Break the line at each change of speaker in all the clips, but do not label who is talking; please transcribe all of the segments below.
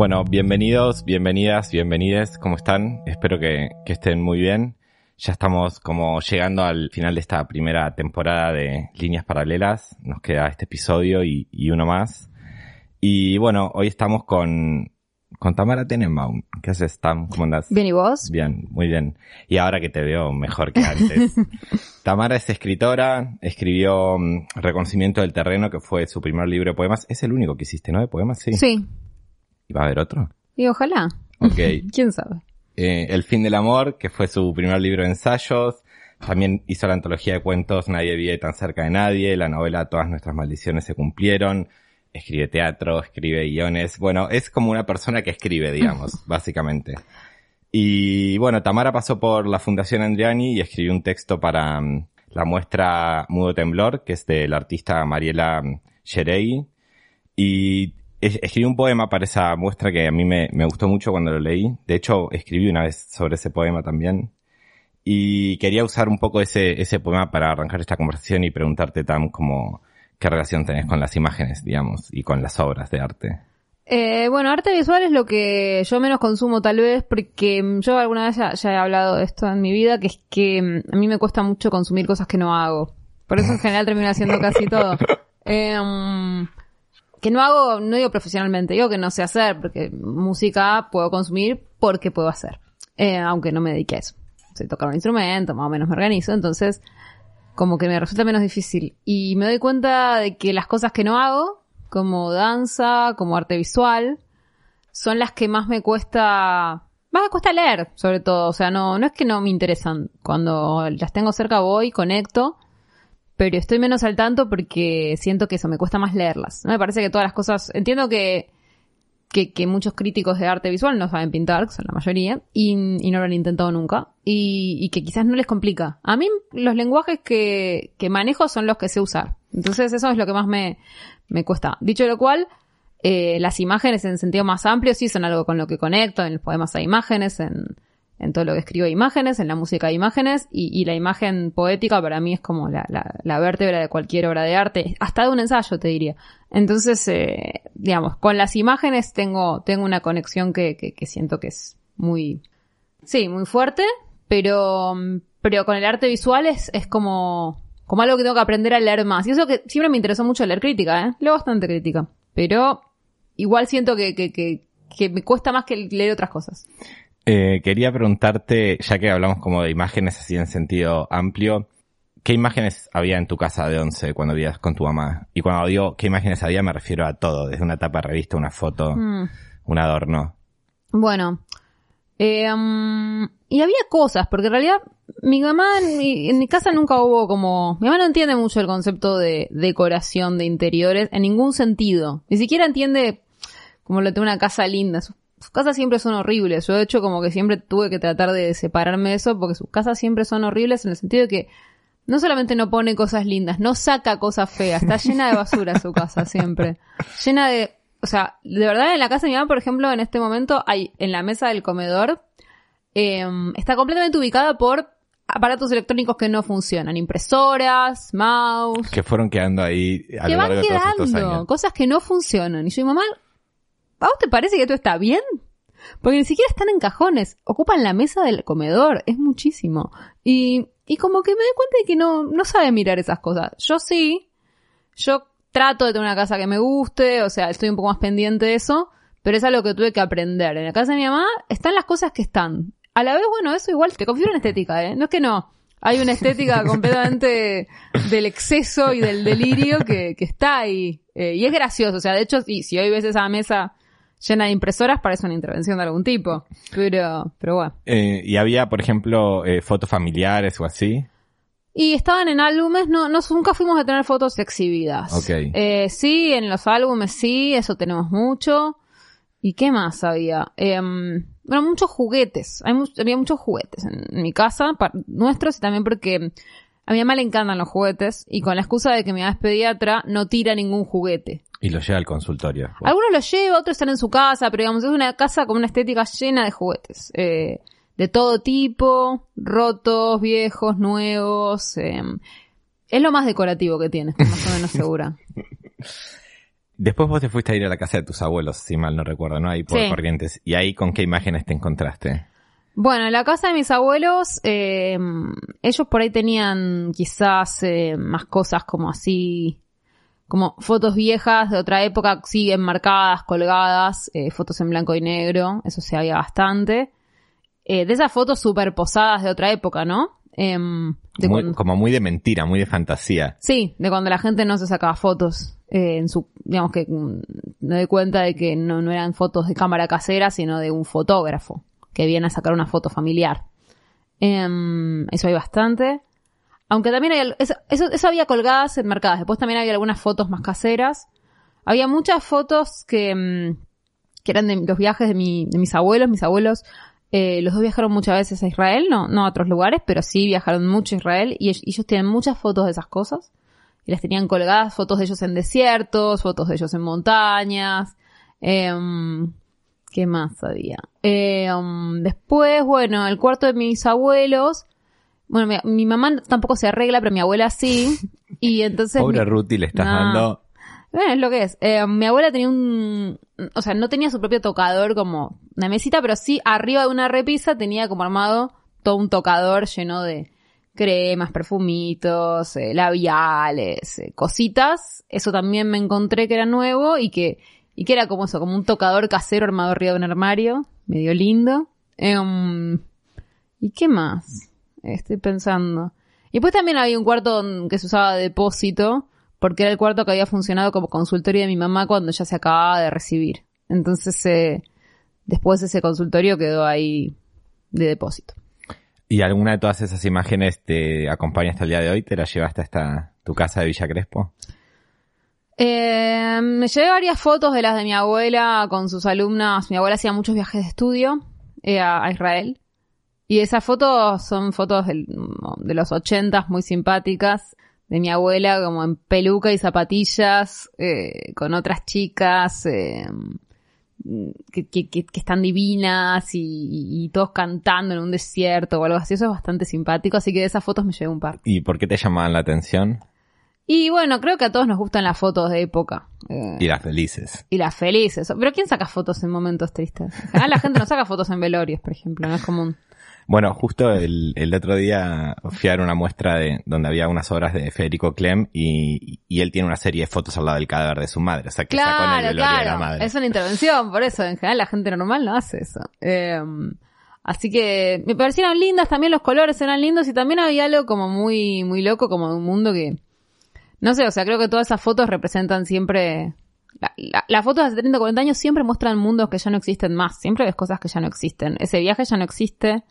Bueno, bienvenidos, bienvenidas, bienvenides, ¿cómo están? Espero que, que, estén muy bien. Ya estamos como llegando al final de esta primera temporada de Líneas Paralelas. Nos queda este episodio y, y uno más. Y bueno, hoy estamos con, con Tamara Tenenbaum. ¿Qué haces, Tam? ¿Cómo andas?
Bien, ¿y vos?
Bien, muy bien. Y ahora que te veo mejor que antes. Tamara es escritora, escribió um, Reconocimiento del Terreno, que fue su primer libro de poemas. Es el único que hiciste, ¿no? De poemas, sí.
Sí.
¿Y va a haber otro?
Y ojalá.
Ok.
¿Quién sabe?
Eh, el fin del amor, que fue su primer libro de ensayos. También hizo la antología de cuentos Nadie vive tan cerca de nadie, la novela Todas nuestras maldiciones se cumplieron. Escribe teatro, escribe guiones. Bueno, es como una persona que escribe, digamos, básicamente. Y bueno, Tamara pasó por la Fundación Andriani y escribió un texto para um, la muestra Mudo Temblor, que es del artista Mariela Sherei. Y escribí un poema para esa muestra que a mí me, me, gustó mucho cuando lo leí. De hecho, escribí una vez sobre ese poema también. Y quería usar un poco ese, ese poema para arrancar esta conversación y preguntarte, Tam, como, qué relación tenés con las imágenes, digamos, y con las obras de arte.
Eh, bueno, arte visual es lo que yo menos consumo tal vez porque yo alguna vez ya, ya he hablado de esto en mi vida, que es que a mí me cuesta mucho consumir cosas que no hago. Por eso en general termino haciendo casi todo. Eh, um, que no hago, no digo profesionalmente, digo que no sé hacer, porque música puedo consumir porque puedo hacer, eh, aunque no me dedique a eso. Sé tocar un instrumento, más o menos me organizo, entonces como que me resulta menos difícil. Y me doy cuenta de que las cosas que no hago, como danza, como arte visual, son las que más me cuesta, más me cuesta leer, sobre todo. O sea, no, no es que no me interesan. Cuando las tengo cerca voy, conecto, pero estoy menos al tanto porque siento que eso me cuesta más leerlas. ¿no? Me parece que todas las cosas, entiendo que, que, muchos críticos de arte visual no saben pintar, que son la mayoría, y, y no lo han intentado nunca, y, y, que quizás no les complica. A mí los lenguajes que, que manejo son los que sé usar. Entonces eso es lo que más me, me cuesta. Dicho lo cual, eh, las imágenes en sentido más amplio sí son algo con lo que conecto, en los poemas hay imágenes, en, en todo lo que escribo imágenes, en la música hay imágenes, y, la imagen poética para mí es como la, la, la, vértebra de cualquier obra de arte, hasta de un ensayo te diría. Entonces, eh, digamos, con las imágenes tengo, tengo una conexión que, que, siento que es muy, sí, muy fuerte, pero, pero con el arte visual es, es como, como algo que tengo que aprender a leer más. Y eso que siempre me interesó mucho leer crítica, ¿eh? Leo bastante crítica, pero igual siento que, que, que me cuesta más que leer otras cosas.
Eh, quería preguntarte, ya que hablamos como de imágenes así en sentido amplio, ¿qué imágenes había en tu casa de once cuando vivías con tu mamá? Y cuando digo qué imágenes había me refiero a todo, desde una tapa de revista, una foto, mm. un adorno.
Bueno, eh, um, y había cosas, porque en realidad mi mamá, en mi, en mi, casa nunca hubo como, mi mamá no entiende mucho el concepto de decoración de interiores en ningún sentido. Ni siquiera entiende como lo de una casa linda. Sus casas siempre son horribles. Yo de hecho como que siempre tuve que tratar de separarme de eso porque sus casas siempre son horribles en el sentido de que no solamente no pone cosas lindas, no saca cosas feas, está llena de basura su casa siempre. Llena de, o sea, de verdad en la casa de mi mamá, por ejemplo, en este momento hay en la mesa del comedor, eh, está completamente ubicada por aparatos electrónicos que no funcionan, impresoras, mouse.
Que fueron quedando ahí a
que
lo largo
van
de todos
quedando,
estos años.
cosas que no funcionan. Y yo, mamá, ¿a vos te parece que esto está bien? Porque ni siquiera están en cajones, ocupan la mesa del comedor, es muchísimo. Y, y como que me doy cuenta de que no, no sabe mirar esas cosas. Yo sí, yo trato de tener una casa que me guste, o sea, estoy un poco más pendiente de eso, pero es algo que tuve que aprender. En la casa de mi mamá están las cosas que están. A la vez, bueno, eso igual te confío en estética, ¿eh? No es que no. Hay una estética completamente del exceso y del delirio que, que está ahí. Eh, y es gracioso. O sea, de hecho, si, si hoy ves esa mesa llena de impresoras, parece una intervención de algún tipo. Pero, pero bueno.
Eh, y había, por ejemplo, eh, fotos familiares o así.
Y estaban en álbumes, no, no, nunca fuimos a tener fotos exhibidas.
Ok.
Eh, sí, en los álbumes sí, eso tenemos mucho. ¿Y qué más había? Em, bueno, muchos juguetes. Hay había muchos juguetes en mi casa, nuestros, y también porque a mi mamá le encantan los juguetes, y con la excusa de que mi mamá es pediatra, no tira ningún juguete.
Y lo lleva al consultorio.
Algunos los lleva, otros están en su casa, pero digamos, es una casa con una estética llena de juguetes. Eh, de todo tipo, rotos, viejos, nuevos. eh, es lo más decorativo que tiene, estoy más o menos segura.
Después vos te fuiste a ir a la casa de tus abuelos, si mal no recuerdo, ¿no? Ahí por
Sí.
Corrientes. ¿Y ahí con qué imágenes te encontraste?
Bueno, en la casa de mis abuelos, eh, ellos por ahí tenían quizás eh, más cosas como así, como fotos viejas de otra época, sí, enmarcadas, colgadas, eh, fotos en blanco y negro, eso se había bastante. Eh, de esas fotos superposadas de otra época, ¿no? Em, de
Muy-
cuando-
como muy de mentira, muy de fantasía.
Sí, de cuando la gente no se sacaba fotos. eh, en su, digamos que mm, me doy cuenta de que no, no eran fotos de cámara casera, sino de un fotógrafo que viene a sacar una foto familiar. Em, eso hay bastante. Aunque también hay, eso, había colgadas enmarcadas. Después también había algunas fotos más caseras. Había muchas fotos que, mm, que eran de los viajes de, mi, de mis abuelos. Mis abuelos, eh, los dos viajaron muchas veces a Israel, no, no a otros lugares, pero sí viajaron mucho a Israel y ellos, tienen muchas fotos de esas cosas. Y las tenían colgadas fotos de ellos en desiertos, fotos de ellos en montañas. Em, ¿Qué más había? Em, después, bueno, el cuarto de mis abuelos. Bueno, mi, mi mamá tampoco se arregla, pero mi abuela sí. Y entonces.
Pobre
mi-
Ruti, le estás dando...
bueno, es lo que es. Eh, mi abuela tenía un, o sea, no tenía su propio tocador como una mesita, pero sí arriba de una repisa tenía como armado todo un tocador lleno de cremas, perfumitos, eh, labiales, eh, cositas. Eso también me encontré que era nuevo y que, y que era como eso, como un tocador casero armado arriba de un armario, medio lindo. Em, ¿Y qué más? Estoy pensando. Y después también había un cuarto que se usaba de depósito, porque era el cuarto que había funcionado como consultorio de mi mamá cuando ya se acababa de recibir. Entonces, eh, después ese consultorio quedó ahí de depósito.
¿Y alguna de todas esas imágenes te acompaña hasta el día de hoy? ¿Te la llevaste hasta tu casa de Villa Crespo?
Eh, me llevé varias fotos de las de mi abuela con sus alumnas. Mi abuela hacía muchos viajes de estudio eh, a Israel. Y esas fotos son fotos del- de los ochentas muy simpáticas. De mi abuela como en peluca y zapatillas, eh, con otras chicas eh, que, que- que- están divinas y, y todos cantando en un desierto o algo así. Eso es bastante simpático, así que de esas fotos me llevé un par.
¿Y por qué te llamaban la atención?
Y bueno, creo que a todos nos gustan las fotos de época. Eh,
Y las felices.
y las felices. Pero ¿quién saca fotos en momentos tristes? General, la gente no saca fotos en velorios, por ejemplo, no es común.
Bueno, justo el, el otro día fui a ver una muestra de donde había unas obras de Federico Clem y, y él tiene una serie de fotos al lado del cadáver de su madre, o sea que sacó en el
Claro,
de la
claro.
madre.
Es una intervención, por eso. En general, la gente normal no hace eso. Eh, así que me parecieron lindas también los colores, eran lindos y también había algo como muy, muy loco, como de un mundo que. No sé, o sea, creo que todas esas fotos representan siempre. La, la- las fotos de hace 30 40 años siempre muestran mundos que ya no existen más. Siempre ves cosas que ya no existen. Ese viaje ya no existe.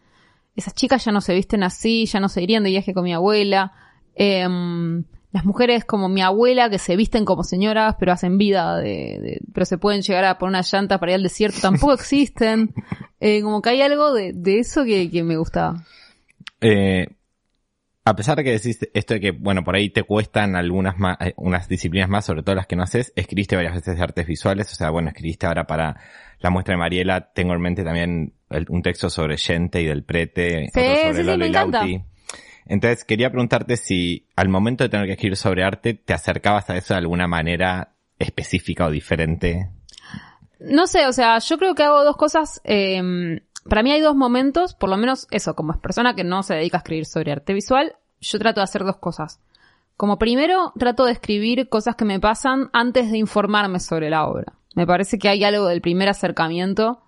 Esas chicas ya no se visten así, ya no se irían de viaje con mi abuela. Em, las mujeres como mi abuela que se visten como señoras pero hacen vida de, de- pero se pueden llegar a poner una llanta para ir al desierto tampoco existen Eh, como que hay algo de, de eso que, que me gustaba
Eh, a pesar de que decís esto de que, bueno, por ahí te cuestan algunas más, eh, unas disciplinas más, sobre todo las que no haces, escribiste varias veces de artes visuales, o sea, bueno, escribiste ahora para la muestra de Mariela, tengo en mente también el- un texto sobre Gente y del Prete,
Sí,
otro
sí,
sobre
sí,
Lolo y. Lauti. Entonces, quería preguntarte si al momento de tener que escribir sobre arte, te acercabas a eso de alguna manera específica o diferente.
no sé o sea yo creo que hago dos cosas em, para mí hay dos momentos por lo menos eso como es persona que no se dedica a escribir sobre arte visual yo trato de hacer dos cosas como primero trato de escribir cosas que me pasan antes de informarme sobre la obra me parece que hay algo del primer acercamiento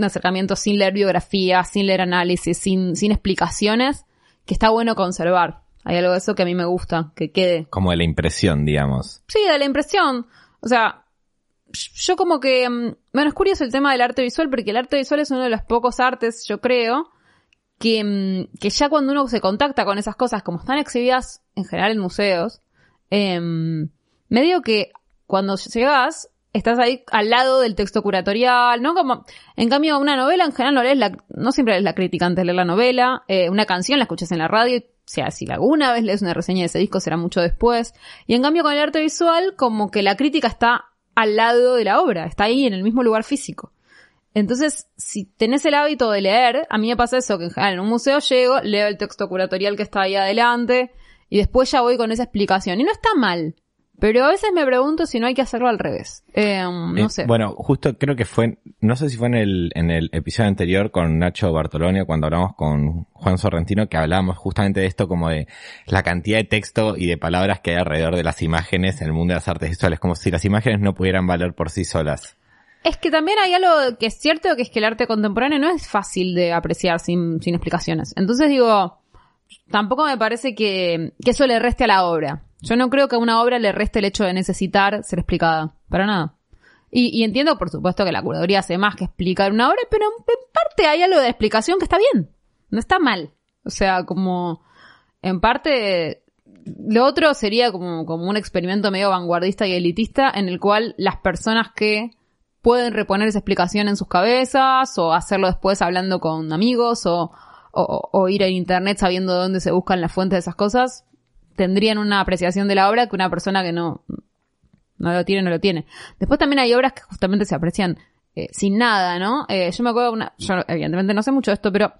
un acercamiento sin leer biografía, sin leer análisis, sin, sin explicaciones, que está bueno conservar. Hay algo de eso que a mí me gusta, que quede.
Como de la impresión, digamos.
Sí, da la impresión. O sea, yo como que... mm, Bueno, es curioso el tema del arte visual, porque el arte visual es uno de los pocos artes, yo creo, que, mm, que ya cuando uno se contacta con esas cosas, como están exhibidas en general en museos, em, medio que cuando llegas, estás ahí al lado del texto curatorial, ¿no? Como, en cambio, una novela en general no lees la, no siempre es la crítica antes de leer la novela, eh, una canción la escuchas en la radio, o sea, si alguna vez lees una reseña de ese disco será mucho después. Y en cambio con el arte visual, como que la crítica está al lado de la obra, está ahí en el mismo lugar físico. Entonces, si tenés el hábito de leer, a mí me pasa eso, que en general en un museo llego, leo el texto curatorial que está ahí adelante, y después ya voy con esa explicación. Y no está mal. Pero a veces me pregunto si no hay que hacerlo al revés. Eh, no
Eh,
sé.
Bueno, justo creo que fue, no sé si fue en el, en el episodio anterior con Nacho Bartolonio, cuando hablamos con Juan Sorrentino, que hablábamos justamente de esto como de la cantidad de texto y de palabras que hay alrededor de las imágenes en el mundo de las artes visuales, como si las imágenes no pudieran valer por sí solas.
Es que también hay algo que es cierto, que es que el arte contemporáneo no es fácil de apreciar sin, sin explicaciones. Entonces digo, tampoco me parece que, que eso le reste a la obra. Yo no creo que a una obra le reste el hecho de necesitar ser explicada. Para nada. Y, y entiendo, por supuesto, que la curaduría hace más que explicar una obra, pero en, parte hay algo de explicación que está bien. No está mal. O sea, como, en parte, lo otro sería como, como un experimento medio vanguardista y elitista en el cual las personas que pueden reponer esa explicación en sus cabezas o hacerlo después hablando con amigos o, o, o ir a internet sabiendo dónde se buscan las fuentes de esas cosas, tendrían una apreciación de la obra que una persona que no, no lo tiene, no lo tiene. Después también hay obras que justamente se aprecian eh, sin nada, ¿no? Eh, yo me acuerdo una, yo evidentemente no sé mucho de esto, pero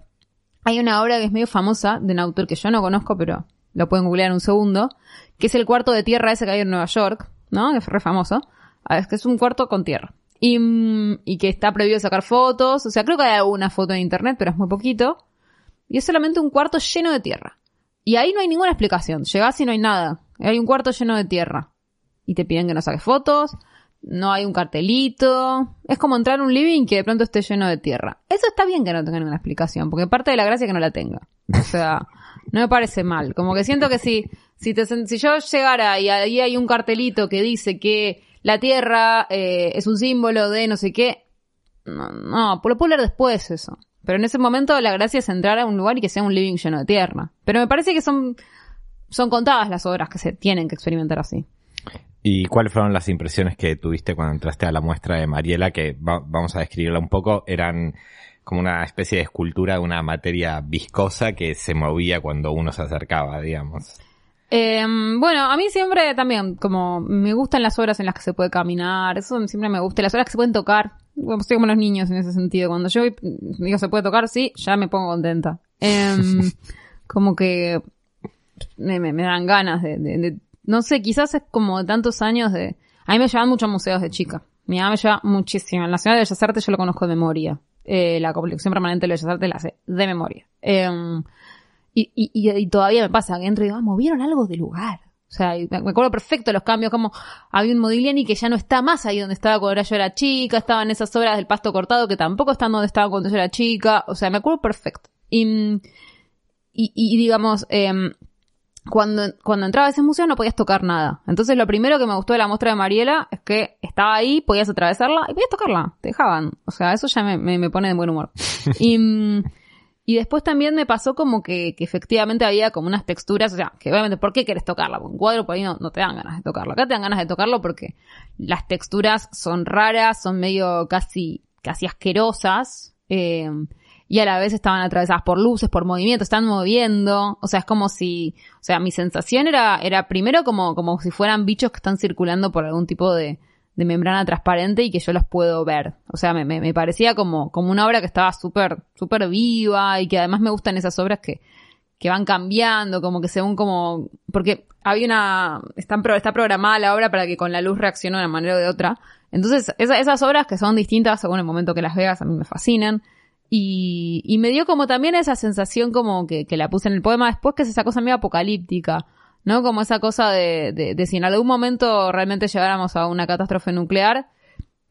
hay una obra que es medio famosa de un autor que yo no conozco, pero lo pueden googlear un segundo, que es el cuarto de tierra ese que hay en Nueva York, ¿no? Que es re famoso. Ah, Es que es un cuarto con tierra. Y, mm, y que está prohibido sacar fotos. O sea, creo que hay alguna foto en internet, pero es muy poquito. Y es solamente un cuarto lleno de tierra. Y ahí no hay ninguna explicación. Llegás y no hay nada. Hay un cuarto lleno de tierra. Y te piden que no saques fotos. No hay un cartelito. Es como entrar a un living que de pronto esté lleno de tierra. Eso está bien que no tenga ninguna explicación, porque parte de la gracia es que no la tenga. O sea, no me parece mal. Como que siento que si, si, te, si yo llegara y ahí hay un cartelito que dice que la tierra eh, es un símbolo de no sé qué, no, no, lo puedo leer después eso. Pero en ese momento la gracia es entrar a un lugar y que sea un living lleno de tierra. Pero me parece que son, son contadas las obras que se tienen que experimentar así.
¿Y cuáles fueron las impresiones que tuviste cuando entraste a la muestra de Mariela? Que va- vamos a describirla un poco. Eran como una especie de escultura de una materia viscosa que se movía cuando uno se acercaba, digamos.
Eh, bueno, a mí siempre también, como me gustan las obras en las que se puede caminar, eso siempre me gusta, las obras que se pueden tocar. Bueno, soy como los niños en ese sentido. Cuando yo digo se puede tocar, sí, ya me pongo contenta. Em, como que me, me- me dan ganas de, de- de- no sé, quizás es como de tantos años de, a mí me llevan mucho a museos de chica. Mi mamá me lleva muchísimo. En la Nacional de Bellas Artes yo lo conozco de memoria. Eh, la colección permanente de Bellas Artes la sé de memoria. Em, y, y, y- y todavía me pasa que entro y digo, ah, movieron algo de lugar. O sea, me acuerdo perfecto los cambios, como había un Modigliani que ya no está más ahí donde estaba cuando yo era chica, estaban esas obras del pasto cortado que tampoco están donde estaba cuando yo era chica, o sea, me acuerdo perfecto. Y, y, y digamos, em, cuando, cuando entraba a ese museo no podías tocar nada. Entonces lo primero que me gustó de la muestra de Mariela es que estaba ahí, podías atravesarla y podías tocarla, te dejaban. O sea, eso ya me, me, me pone de buen humor. Y, mm, y después también me pasó como que, que efectivamente había como unas texturas, o sea, que obviamente, ¿por qué quieres tocarla? Un cuadro por ahí no, no te dan ganas de tocarlo. Acá te dan ganas de tocarlo porque las texturas son raras, son medio casi, casi asquerosas, eh, y a la vez estaban atravesadas por luces, por movimiento, están moviendo, o sea, es como si, o sea, mi sensación era, era primero como, como si fueran bichos que están circulando por algún tipo de, de membrana transparente y que yo los puedo ver. O sea, me, me, parecía como, como una obra que estaba súper, súper viva y que además me gustan esas obras que, que van cambiando, como que según como, porque había una, están, pro- está programada la obra para que con la luz reaccione de una manera o de otra. Entonces, esa- esas obras que son distintas según el momento que las veas, a mí me fascinan. Y, y me dio como también esa sensación como que, que la puse en el poema después, que es esa cosa medio apocalíptica, ¿no? Como esa cosa de, de, de si en algún momento realmente llegáramos a una catástrofe nuclear,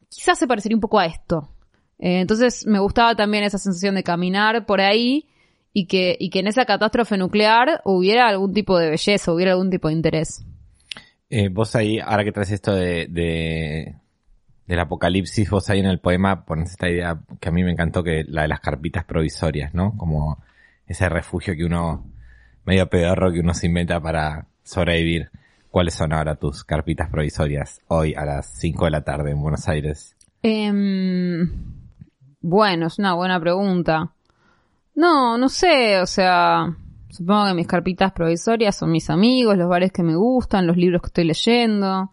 quizás se parecería un poco a esto. Eh, entonces me gustaba también esa sensación de caminar por ahí y que, y que en esa catástrofe nuclear hubiera algún tipo de belleza, hubiera algún tipo de interés.
Eh, vos ahí, ahora que traes esto de, de- del apocalipsis, vos ahí en el poema pones esta idea que a mí me encantó, que la de las carpitas provisorias, ¿no? Como ese refugio que uno, medio pedorro que uno se inventa para sobrevivir. ¿Cuáles son ahora tus carpitas provisorias hoy a las 5 de la tarde en Buenos Aires?
Em, bueno, es una buena pregunta. No, no sé, o sea, supongo que mis carpitas provisorias son mis amigos, los bares que me gustan, los libros que estoy leyendo.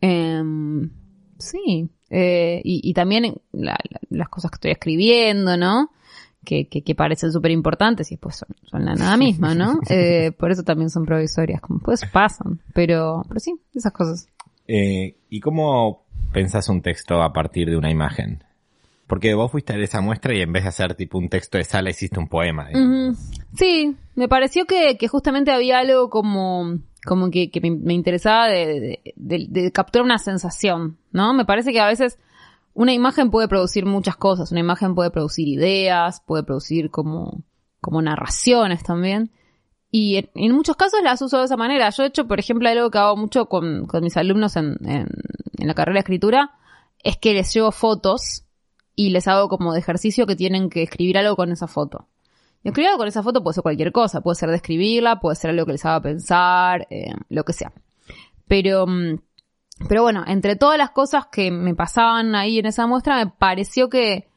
Em, sí, eh, y, también las cosas que estoy escribiendo, ¿no? Que, que, parecen súper importantes y después son, la nada misma, ¿no? Eh, por eso también son provisorias, como pues pasan, pero, pero sí, esas cosas.
Eh, ¿Y cómo pensás un texto a partir de una imagen? Porque vos fuiste a esa muestra y en vez de hacer tipo un texto de sala hiciste un poema.
Sí, me pareció que, que justamente había algo como como que, me, interesaba de, capturar una sensación, ¿no? Me parece que a veces una imagen puede producir muchas cosas, una imagen puede producir ideas, puede producir como, como narraciones también. Y en, muchos casos las uso de esa manera. Yo he hecho, por ejemplo, algo que hago mucho con, mis alumnos en, en, la carrera de escritura, es que les llevo fotos y les hago como de ejercicio que tienen que escribir algo con esa foto. Y escribir con esa foto puede ser cualquier cosa, puede ser describirla, puede ser algo que les haga pensar, eh, lo que sea. Pero, mm, pero bueno, entre todas las cosas que me pasaban ahí en esa muestra, me pareció que,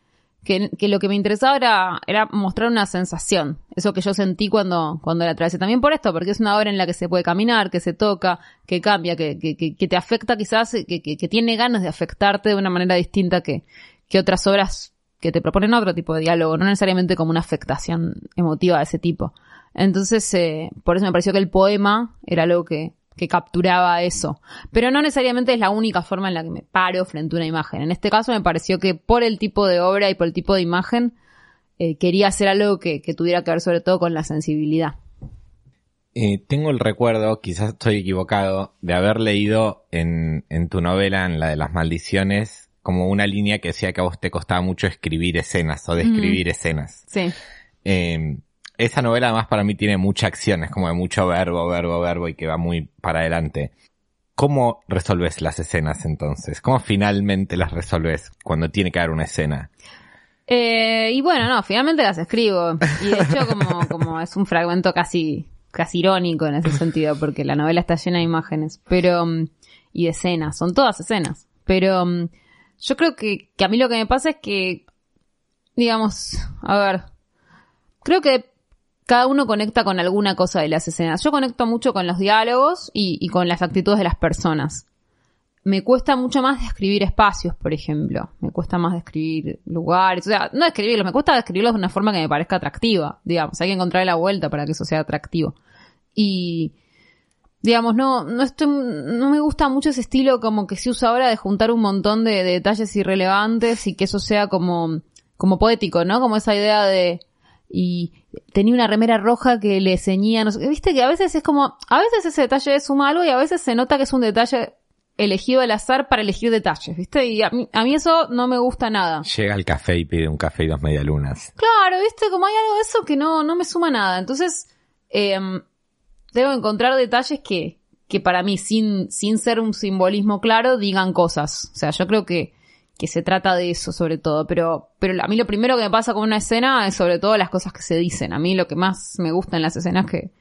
que, lo que me interesaba era, era mostrar una sensación, eso que yo sentí cuando, cuando la atravesé. También por esto, porque es una obra en la que se puede caminar, que se toca, que cambia, que, que, que te afecta quizás, que, que, tiene ganas de afectarte de una manera distinta que, que otras obras que te proponen otro tipo de diálogo, no necesariamente como una afectación emotiva de ese tipo. Entonces, eh, por eso me pareció que el poema era algo que, que capturaba eso. Pero no necesariamente es la única forma en la que me paro frente a una imagen. En este caso me pareció que por el tipo de obra y por el tipo de imagen, eh, quería hacer algo que, que, tuviera que ver sobre todo con la sensibilidad.
Eh, tengo el recuerdo, quizás estoy equivocado, de haber leído en, en tu novela, en la de las maldiciones, como una línea que decía que a vos te costaba mucho escribir escenas o describir escenas.
Sí.
Eh, esa novela además para mí tiene mucha acción, es como de mucho verbo, verbo, verbo y que va muy para adelante. ¿Cómo resolves las escenas entonces? ¿Cómo finalmente las resolves cuando tiene que haber una escena?
Eh, y bueno, no, finalmente las escribo. Y de hecho como, como es un fragmento casi, casi irónico en ese sentido, porque la novela está llena de imágenes, pero, mm, y de escenas, son todas escenas. Pero mm, yo creo que, que a mí lo que me pasa es que, digamos, a ver, creo que cada uno conecta con alguna cosa de las escenas. Yo conecto mucho con los diálogos y, con las actitudes de las personas. Me cuesta mucho más describir espacios, por ejemplo. Me cuesta más describir lugares. O sea, no describirlos, me cuesta describirlos de una forma que me parezca atractiva. Digamos, hay que encontrar la vuelta para que eso sea atractivo. Y, digamos, no, no estoy, no me gusta mucho ese estilo como que se usa ahora de juntar un montón de, detalles irrelevantes y que eso sea como, como poético, ¿no? Como esa idea de, y tenía una remera roja que le ceñía, no sé, viste que a veces es como, a veces ese detalle es un algo y a veces se nota que es un detalle elegido al azar para elegir detalles, ¿viste? Y a mí, a mí eso no me gusta nada.
Llega al café y pide un café y dos medialunas.
Claro, ¿viste? Como hay algo de eso que no, no me suma nada. Entonces, eh, debo encontrar detalles que, que para mí, sin, sin ser un simbolismo claro, digan cosas. O sea, yo creo que, que se trata de eso sobre todo. Pero, pero a mí lo primero que me pasa con una escena es sobre todo las cosas que se dicen. A mí lo que más me gusta en las escenas que,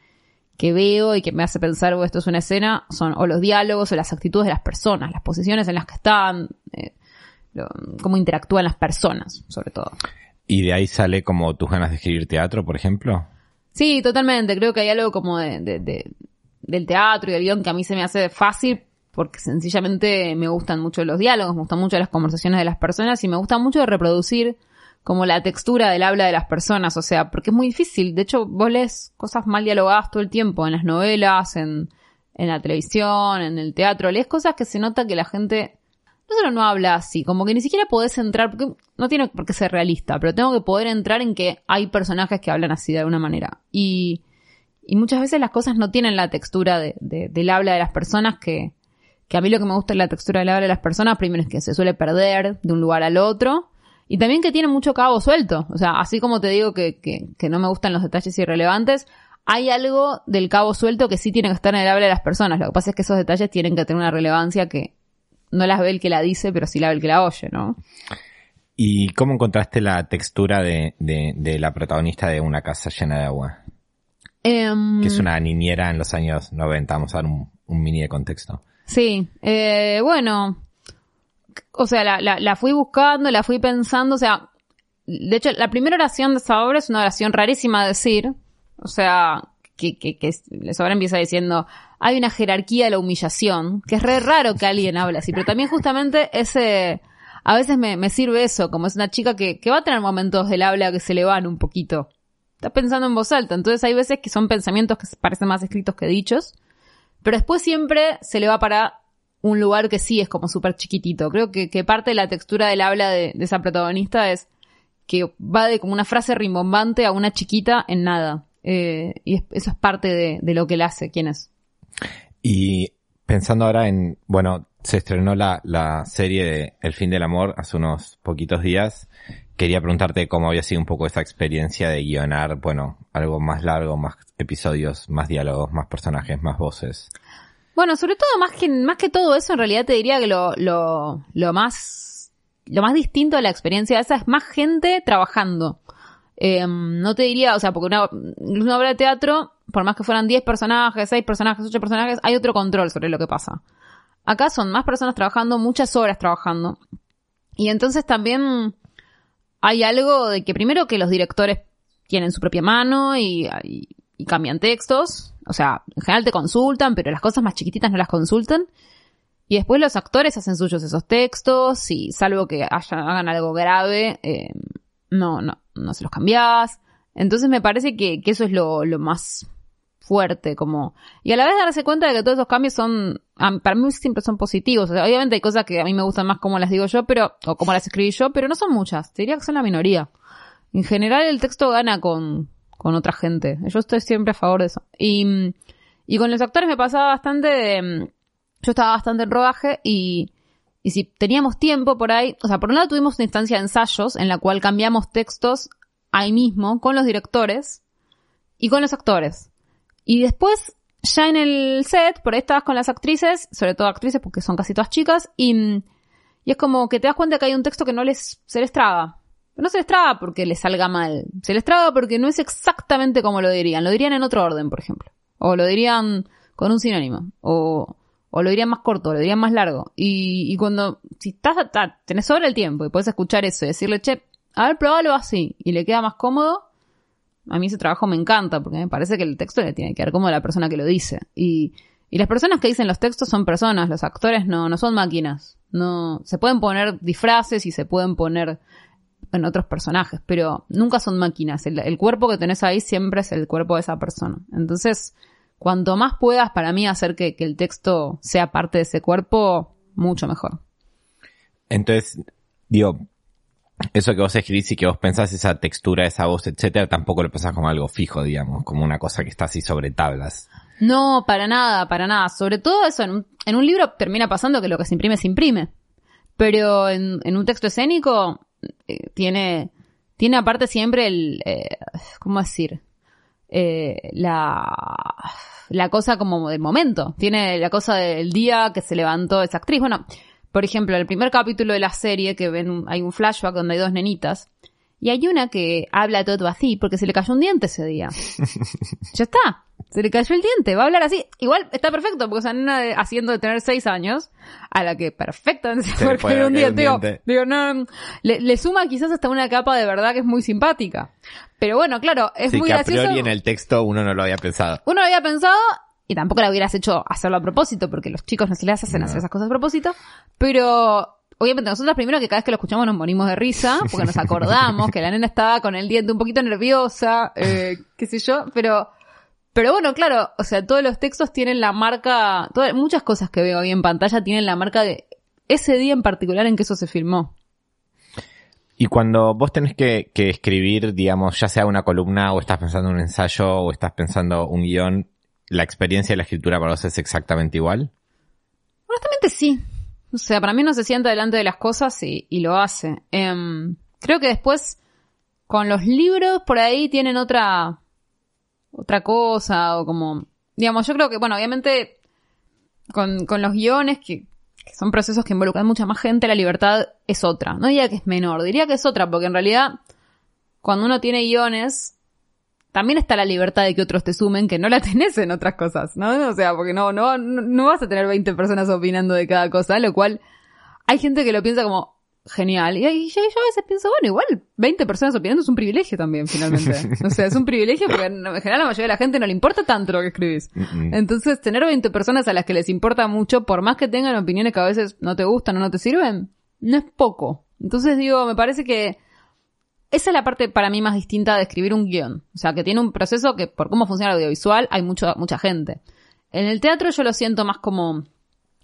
que veo y que me hace pensar, oh, esto es una escena, son o los diálogos o las actitudes de las personas, las posiciones en las que están, eh, cómo interactúan las personas, sobre todo.
¿Y de ahí sale como tus ganas de escribir teatro, por ejemplo?
Sí, totalmente. Creo que hay algo como de, de, del teatro y del guion que a mí se me hace fácil porque sencillamente me gustan mucho los diálogos, me gustan mucho las conversaciones de las personas y me gusta mucho reproducir como la textura del habla de las personas, o sea, porque es muy difícil. De hecho, vos lees cosas mal dialogadas todo el tiempo, en las novelas, en, la televisión, en el teatro, lees cosas que se nota que la gente no solo no habla así, como que ni siquiera podés entrar, porque no tiene por qué ser realista, pero tengo que poder entrar en que hay personajes que hablan así de alguna manera. Y, y muchas veces las cosas no tienen la textura de, del habla de las personas que, que a mí lo que me gusta es la textura del habla de las personas, primero es que se suele perder de un lugar al otro, y también que tiene mucho cabo suelto. O sea, así como te digo que, que, que no me gustan los detalles irrelevantes, hay algo del cabo suelto que sí tiene que estar en el habla de las personas. Lo que pasa es que esos detalles tienen que tener una relevancia que, no las ve el que la dice, pero sí la ve el que la oye, ¿no?
¿Y cómo encontraste la textura de, de, la protagonista de Una casa llena de agua?
Em,
que es una niñera en los años 90, vamos a dar un, un mini de contexto.
Sí, eh, bueno, o sea, la, la, la fui buscando, la fui pensando, o sea, de hecho, la primera oración de esa obra es una oración rarísima de decir, o sea, que, que, que esa obra empieza diciendo, hay una jerarquía de la humillación, que es re raro que alguien hable así, pero también justamente ese, a veces me, me sirve eso, como es una chica que, que va a tener momentos del habla que se le van un poquito. Está pensando en voz alta, entonces hay veces que son pensamientos que parecen más escritos que dichos, pero después siempre se le va para un lugar que sí es como súper chiquitito. Creo que, parte de la textura del habla de, esa protagonista es que va de como una frase rimbombante a una chiquita en nada. Eh, y es, eso es parte de, de, lo que él hace, quién es.
Y pensando ahora en, bueno, se estrenó la, la serie de El fin del amor hace unos poquitos días. Quería preguntarte cómo había sido un poco esa experiencia de guionar, bueno, algo más largo, más episodios, más diálogos, más personajes, más voces.
Bueno, sobre todo más que, más que todo eso, en realidad te diría que lo, lo, lo más, lo más distinto de la experiencia esa es más gente trabajando. Eh, no te diría, o sea, porque una, una obra de teatro, por más que fueran 10 personajes, 6 personajes, 8 personajes, hay otro control sobre lo que pasa. Acá son más personas trabajando, muchas horas trabajando. Y entonces también hay algo de que primero que los directores tienen su propia mano y, cambian textos. O sea, en general te consultan, pero las cosas más chiquititas no las consultan. Y después los actores hacen suyos esos textos y salvo que haya, hagan algo grave, eh, no, no, no se los cambias. Entonces me parece que, eso es lo, más fuerte, como, y a la vez darse cuenta de que todos esos cambios son, para mí siempre son positivos. O sea, obviamente hay cosas que a mí me gustan más como las digo yo, pero, o como las escribí yo, pero no son muchas. Te diría que son la minoría. En general el texto gana con, con otra gente. Yo estoy siempre a favor de eso. Y, y con los actores me pasaba bastante de, yo estaba bastante en rodaje y, y si teníamos tiempo por ahí, o sea, por un lado tuvimos una instancia de ensayos en la cual cambiamos textos ahí mismo con los directores y con los actores. Y después, ya en el set, por ahí estabas con las actrices, sobre todo actrices porque son casi todas chicas, y, y es como que te das cuenta que hay un texto que no les, se les traba. No se les traba porque les salga mal. Se les traba porque no es exactamente como lo dirían. Lo dirían en otro orden, por ejemplo. O lo dirían con un sinónimo. O, o lo dirían más corto, o lo dirían más largo. Y, y cuando, si estás, tenés sobre el tiempo y puedes escuchar eso y decirle, che, a ver, probalo así, y le queda más cómodo, a mí ese trabajo me encanta, porque me parece que el texto le tiene que dar cómodo a la persona que lo dice. Y, y las personas que dicen los textos son personas, los actores no, no son máquinas. No, se pueden poner disfraces y se pueden poner en otros personajes, pero nunca son máquinas. El, el, cuerpo que tenés ahí siempre es el cuerpo de esa persona. Entonces, cuanto más puedas para mí hacer que, que el texto sea parte de ese cuerpo, mucho mejor.
Entonces, digo, eso que vos escribís y que vos pensás, esa textura, esa voz, etcétera, tampoco lo pensás como algo fijo, digamos, como una cosa que está así sobre tablas.
No, para nada, para nada. Sobre todo eso, en un, en un libro termina pasando que lo que se imprime se imprime. Pero en, un texto escénico eh, tiene, tiene aparte siempre el, eh, ¿cómo decir? Eh, la, la cosa como del momento. Tiene la cosa del día que se levantó esa actriz. Bueno, por ejemplo, el primer capítulo de la serie que ven, hay un flashback donde hay dos nenitas. Y hay una que habla todo así porque se le cayó un diente ese día. ya está. Se le cayó el diente. Va a hablar así. Igual está perfecto porque de, haciendo de tener seis años, a la que perfectamente se, se puede caer un diente. Digo, digo, no, le, le, suma quizás hasta una capa de verdad que es muy simpática. Pero bueno, claro, es
sí,
muy
que
gracioso.
a priori en el texto uno no lo había pensado.
Uno lo había pensado y tampoco la hubieras hecho hacerlo a propósito porque los chicos no se les hacen no. hacer esas cosas a propósito. Pero obviamente nosotros primero que cada vez que lo escuchamos nos morimos de risa, porque nos acordamos que la nena estaba con el diente un poquito nerviosa, eh, qué sé yo, pero, pero bueno, claro, o sea, todos los textos tienen la marca, todas, muchas cosas que veo ahí en pantalla tienen la marca de ese día en particular en que eso se filmó.
Y cuando vos tenés que, que escribir, digamos, ya sea una columna o estás pensando en un ensayo o estás pensando un guion, ¿la experiencia de la escritura para vos es exactamente igual?
Honestamente sí. O sea, para mí no se sienta delante de las cosas y, y lo hace. Eh, creo que después, con los libros, por ahí tienen otra, otra cosa, o como, digamos, yo creo que, bueno, obviamente, con, con los guiones, que, que son procesos que involucran mucha más gente, la libertad es otra. No diría que es menor, diría que es otra, porque en realidad, cuando uno tiene guiones, también está la libertad de que otros te sumen, que no la tenés en otras cosas, ¿no? O sea, porque no, no, no vas a tener 20 personas opinando de cada cosa, lo cual hay gente que lo piensa como genial. Y, y yo, yo a veces pienso, bueno, igual 20 personas opinando es un privilegio también, finalmente. o sea, es un privilegio porque en general la mayoría de la gente no le importa tanto lo que escribís. Entonces, tener 20 personas a las que les importa mucho, por más que tengan opiniones que a veces no te gustan o no te sirven, no es poco. Entonces digo, me parece que esa es la parte para mí más distinta de escribir un guion. O sea, que tiene un proceso que por cómo funciona el audiovisual hay mucho, mucha gente. En el teatro yo lo siento más como,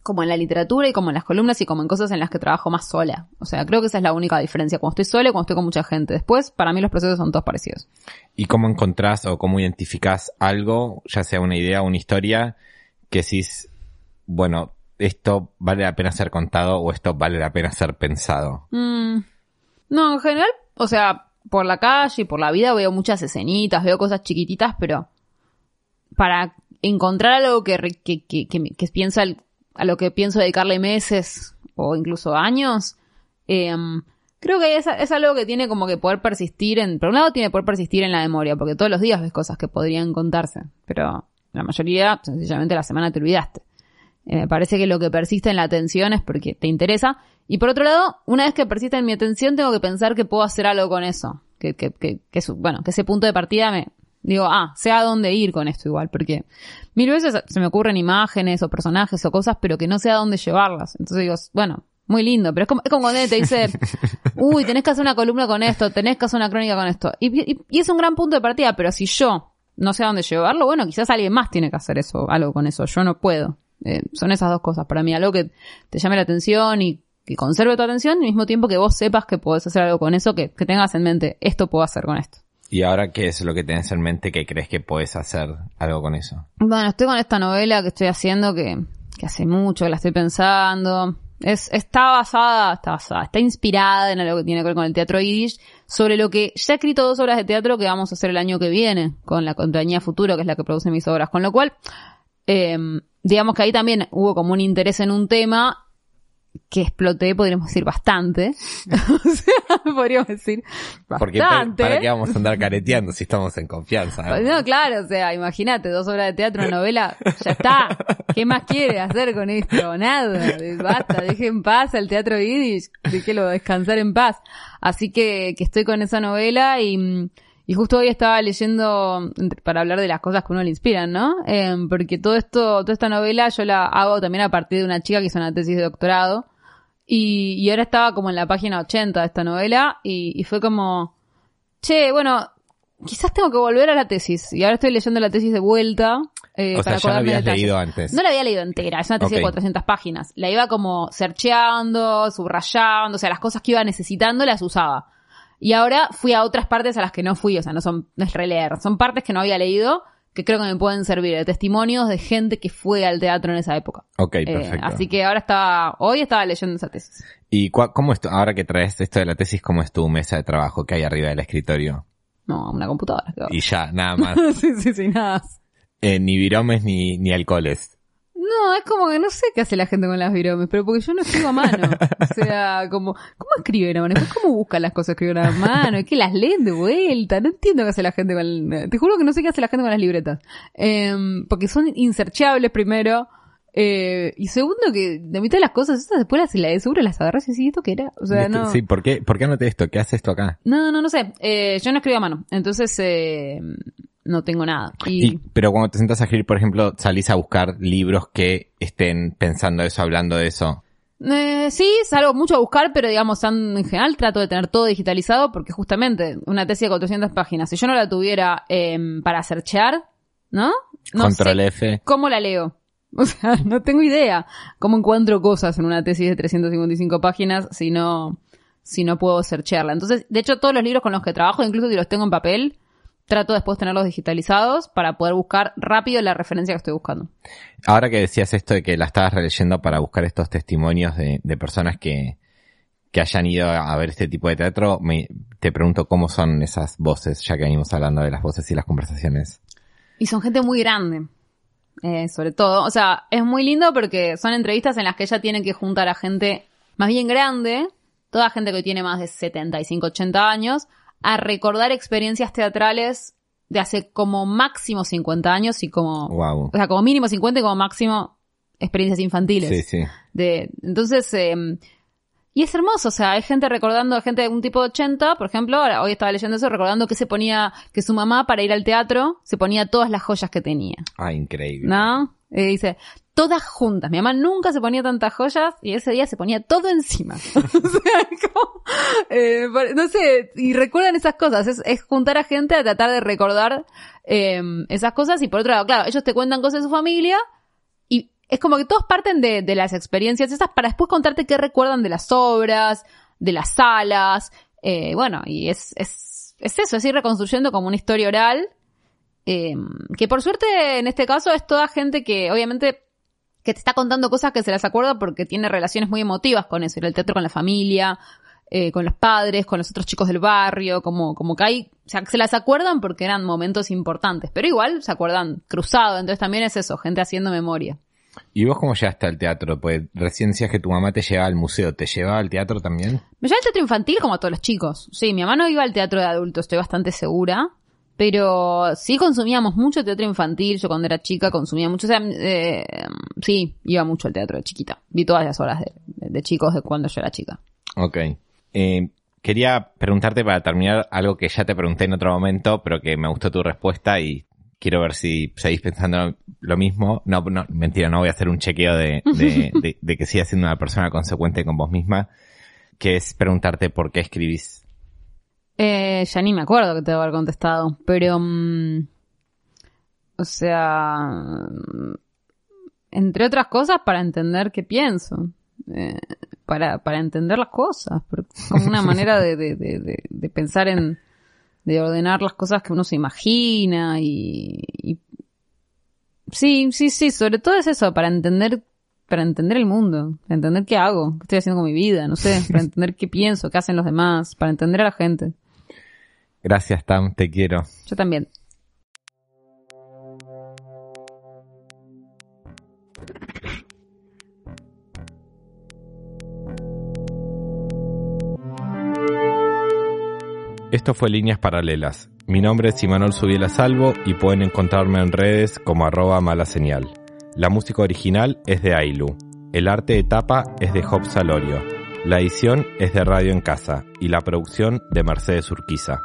como en la literatura y como en las columnas y como en cosas en las que trabajo más sola. O sea, creo que esa es la única diferencia, cuando estoy sola y cuando estoy con mucha gente. Después, para mí los procesos son todos parecidos.
¿Y cómo encontrás o cómo identificás algo, ya sea una idea o una historia, que decís, bueno, esto vale la pena ser contado o esto vale la pena ser pensado?
Mm. No, en general o sea, por la calle y por la vida veo muchas escenitas, veo cosas chiquititas, pero para encontrar algo que, que, que, que, piensa a lo que pienso dedicarle meses o incluso años, em, creo que es, es, algo que tiene como que poder persistir en, por un lado tiene poder persistir en la memoria, porque todos los días ves cosas que podrían contarse, pero la mayoría, sencillamente la semana te olvidaste. Eh, me parece que lo que persiste en la atención es porque te interesa. Y por otro lado, una vez que persiste en mi atención, tengo que pensar que puedo hacer algo con eso. Que, que, que, que bueno, que ese punto de partida me, digo, ah, sé a dónde ir con esto igual, porque mil veces se me ocurren imágenes o personajes o cosas, pero que no sé a dónde llevarlas. Entonces digo, bueno, muy lindo, pero es como, es como cuando te dice, uy, tenés que hacer una columna con esto, tenés que hacer una crónica con esto. Y, y, y, es un gran punto de partida, pero si yo no sé a dónde llevarlo, bueno, quizás alguien más tiene que hacer eso, algo con eso, yo no puedo. Eh, son esas dos cosas para mí, algo que te llame la atención y que conserve tu atención, al mismo tiempo que vos sepas que podés hacer algo con eso, que, tengas en mente, esto puedo hacer con esto.
¿Y ahora qué es lo que tenés en mente que crees que podés hacer algo con eso?
Bueno, estoy con esta novela que estoy haciendo que, que hace mucho que la estoy pensando. Es, está basada, está basada, está inspirada en algo que tiene que ver con el teatro yiddish, sobre lo que ya he escrito dos obras de teatro que vamos a hacer el año que viene con la compañía Futuro, que es la que produce mis obras. Con lo cual, eh, digamos que ahí también hubo como un interés en un tema que exploté, podríamos decir, bastante. o sea, podríamos decir bastante. Porque
para, qué vamos a andar careteando si estamos en confianza.
¿no? claro, o sea, imagínate, dos horas de teatro, una novela, ya está. ¿Qué más quiere hacer con esto? Nada, basta, deje en paz al teatro yiddish, déjelo descansar en paz. Así que, que estoy con esa novela y y justo hoy estaba leyendo para hablar de las cosas que uno le inspiran, ¿no? Em, porque todo esto, toda esta novela yo la hago también a partir de una chica que hizo una tesis de doctorado. Y, y ahora estaba como en la página 80 de esta novela y, y fue como, che, bueno, quizás tengo que volver a la tesis. Y ahora estoy leyendo la tesis de vuelta.
Eh, o sea, ya la habías leído antes.
No la había leído entera, es una tesis de 400 páginas. La iba como searcheando, subrayando, o sea, las cosas que iba necesitando las usaba. Y ahora fui a otras partes a las que no fui, o sea, no son, no es releer, son partes que no había leído, que creo que me pueden servir de testimonios de gente que fue al teatro en esa época.
Ok, eh, perfecto.
así que ahora estaba, hoy estaba leyendo esa tesis.
¿Y cómo es ahora que traes esto de la tesis, cómo es tu mesa de trabajo que hay arriba del escritorio?
No, una computadora.
Y ya, nada más.
sí, sí, sí, nada más.
Eh, ni viromes ni, ni alcoholes.
No, es como que no sé qué hace la gente con las viromes, pero porque yo no escribo a mano. O sea, como, ¿cómo escriben a mano? ¿Cómo buscan las cosas escriben a mano? Es que las leen de vuelta. No entiendo qué hace la gente con, te juro que no sé qué hace la gente con las libretas. Em, porque son inserchables primero. Eh, y segundo que de mitad de las cosas estas después las, de seguro las agarras y decís, ¿esto qué era? O sea, no.
Sí, ¿por qué, ¿por qué anoté esto? ¿Qué hace esto acá?
No, no, no sé. Eh, yo no escribo a mano. Entonces, eh, no tengo nada.
Y... pero cuando te sientas a escribir, por ejemplo, salís a buscar libros que estén pensando eso, hablando de eso.
Eh, sí, salgo mucho a buscar, pero digamos, en general trato de tener todo digitalizado porque justamente una tesis de 400 páginas, si yo no la tuviera eh, para searchear, ¿no? no
Control F.
¿Cómo la leo? O sea, no tengo idea cómo encuentro cosas en una tesis de 355 páginas si no, si no puedo searchearla. Entonces, de hecho, todos los libros con los que trabajo, incluso si los tengo en papel, trato después de tenerlos digitalizados para poder buscar rápido la referencia que estoy buscando.
Ahora que decías esto de que la estabas releyendo para buscar estos testimonios de, personas que, que hayan ido a ver este tipo de teatro, me, te pregunto cómo son esas voces, ya que venimos hablando de las voces y las conversaciones.
Y son gente muy grande, eh, sobre todo. O sea, es muy lindo porque son entrevistas en las que ella tiene que juntar a gente más bien grande, toda gente que tiene más de 75, 80 años, a recordar experiencias teatrales de hace como máximo 50 años y como,
Wow.
o sea, como mínimo 50 y como máximo experiencias infantiles.
Sí, sí.
De, entonces, eh, y es hermoso, o sea, hay gente recordando, gente de un tipo de 80, por ejemplo, hoy estaba leyendo eso, recordando que se ponía, que su mamá para ir al teatro se ponía todas las joyas que tenía,
Ah, increíble.
¿no? Y dice, todas juntas. Mi mamá nunca se ponía tantas joyas y ese día se ponía todo encima. o sea, como, eh, no sé, y recuerdan esas cosas, es, es juntar a gente a tratar de recordar eh, esas cosas y por otro lado, claro, ellos te cuentan cosas de su familia y es como que todos parten de, de las experiencias esas para después contarte qué recuerdan de las obras, de las salas, eh, bueno, y es, es, es eso, es ir reconstruyendo como una historia oral, eh, que por suerte en este caso es toda gente que obviamente que te está contando cosas que se las acuerda porque tiene relaciones muy emotivas con eso, ir al teatro con la familia, eh, con los padres, con los otros chicos del barrio, como, como que hay, o sea, que se las acuerdan porque eran momentos importantes, pero igual se acuerdan cruzado, entonces también es eso, gente haciendo memoria.
¿Y vos cómo llegaste al teatro? Pues recién decías que tu mamá te llevaba al museo. ¿Te llevaba al teatro también?
Me lleva al teatro infantil como a todos los chicos. Sí, mi mamá no iba al teatro de adultos, estoy bastante segura. Pero sí consumíamos mucho teatro infantil. Yo cuando era chica consumía mucho. O sea, eh, sí, iba mucho al teatro de chiquita. Vi todas las horas de, de chicos de cuando yo era chica.
Ok. Eh, quería preguntarte para terminar algo que ya te pregunté en otro momento, pero que me gustó tu respuesta y quiero ver si seguís pensando lo mismo. No, no, mentira, no voy a hacer un chequeo de, de, de- de que sigas siendo una persona consecuente con vos misma, que es preguntarte por qué escribís.
Eh, ya ni me acuerdo que te debo haber contestado. Pero... mm, o sea... mm, Entre otras cosas para entender qué pienso. Eh, para, para entender las cosas. como una manera de, de, de- de pensar en... De ordenar las cosas que uno se imagina y, y... Sí, sí, sí. Sobre todo es eso, para entender para entender el mundo, para entender qué hago, qué estoy haciendo con mi vida, no sé, para entender qué pienso, qué hacen los demás, para entender a la gente.
Gracias, Tam, te quiero.
Yo también.
Esto fue Líneas Paralelas. Mi nombre es Imanol Subiela Salvo y pueden encontrarme en redes como arroba mala señal. La música original es de Ailu. El arte de tapa es de Job Salorio. La edición es de Radio en Casa y la producción de Mercedes Urquiza.